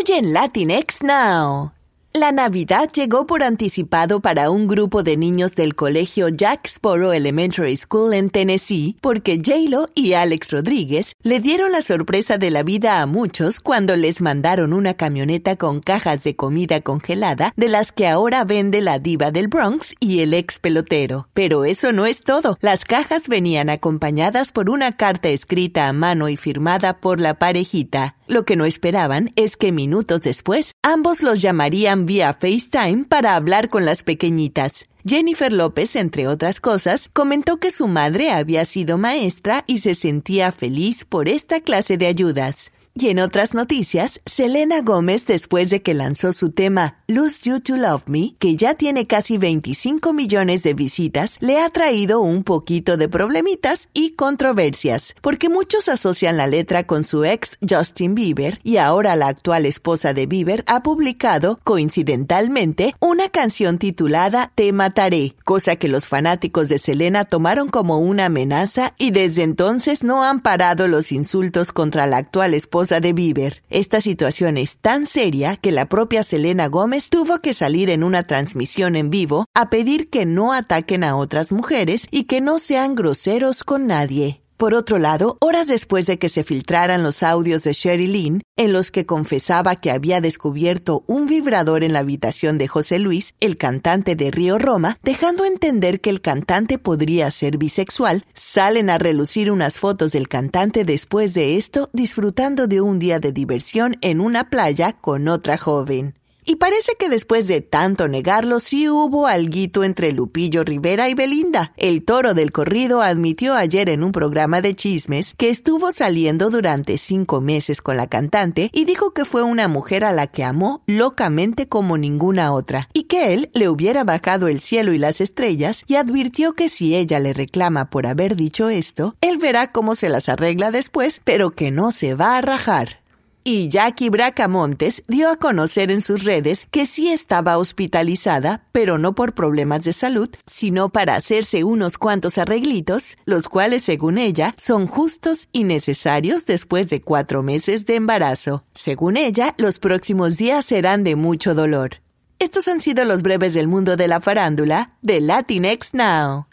Hoy en Latinx Now. La Navidad llegó por anticipado para un grupo de niños del colegio Jacksboro Elementary School en Tennessee, porque JLo y Alex Rodríguez le dieron la sorpresa de la vida a muchos cuando les mandaron una camioneta con cajas de comida congelada de las que ahora vende la diva del Bronx y el ex pelotero. Pero eso no es todo. Las cajas venían acompañadas por una carta escrita a mano y firmada por la parejita. Lo que no esperaban es que minutos después ambos los llamarían vía FaceTime para hablar con las pequeñitas. Jennifer López, entre otras cosas, comentó que su madre había sido maestra y se sentía feliz por esta clase de ayudas. Y en otras noticias, Selena Gómez, después de que lanzó su tema Lose You to Love Me, que ya tiene casi 25 millones de visitas, le ha traído un poquito de problemitas y controversias, porque muchos asocian la letra con su ex Justin Bieber y ahora la actual esposa de Bieber ha publicado, coincidentalmente, una canción titulada Te Mataré, cosa que los fanáticos de Selena tomaron como una amenaza y desde entonces no han parado los insultos contra la actual de Bieber. Esta situación es tan seria que la propia Selena Gómez tuvo que salir en una transmisión en vivo a pedir que no ataquen a otras mujeres y que no sean groseros con nadie. Por otro lado, horas después de que se filtraran los audios de Sherry Lynn, en los que confesaba que había descubierto un vibrador en la habitación de José Luis, el cantante de Río Roma, dejando entender que el cantante podría ser bisexual, salen a relucir unas fotos del cantante después de esto disfrutando de un día de diversión en una playa con otra joven. Y parece que después de tanto negarlo, sí hubo alguito entre Lupillo Rivera y Belinda. El toro del corrido admitió ayer en un programa de chismes que estuvo saliendo durante cinco meses con la cantante y dijo que fue una mujer a la que amó locamente como ninguna otra, y que él le hubiera bajado el cielo y las estrellas y advirtió que si ella le reclama por haber dicho esto, él verá cómo se las arregla después, pero que no se va a rajar. Y Jackie Bracamontes dio a conocer en sus redes que sí estaba hospitalizada, pero no por problemas de salud, sino para hacerse unos cuantos arreglitos, los cuales, según ella, son justos y necesarios después de cuatro meses de embarazo. Según ella, los próximos días serán de mucho dolor. Estos han sido los breves del mundo de la farándula de Latinx Now.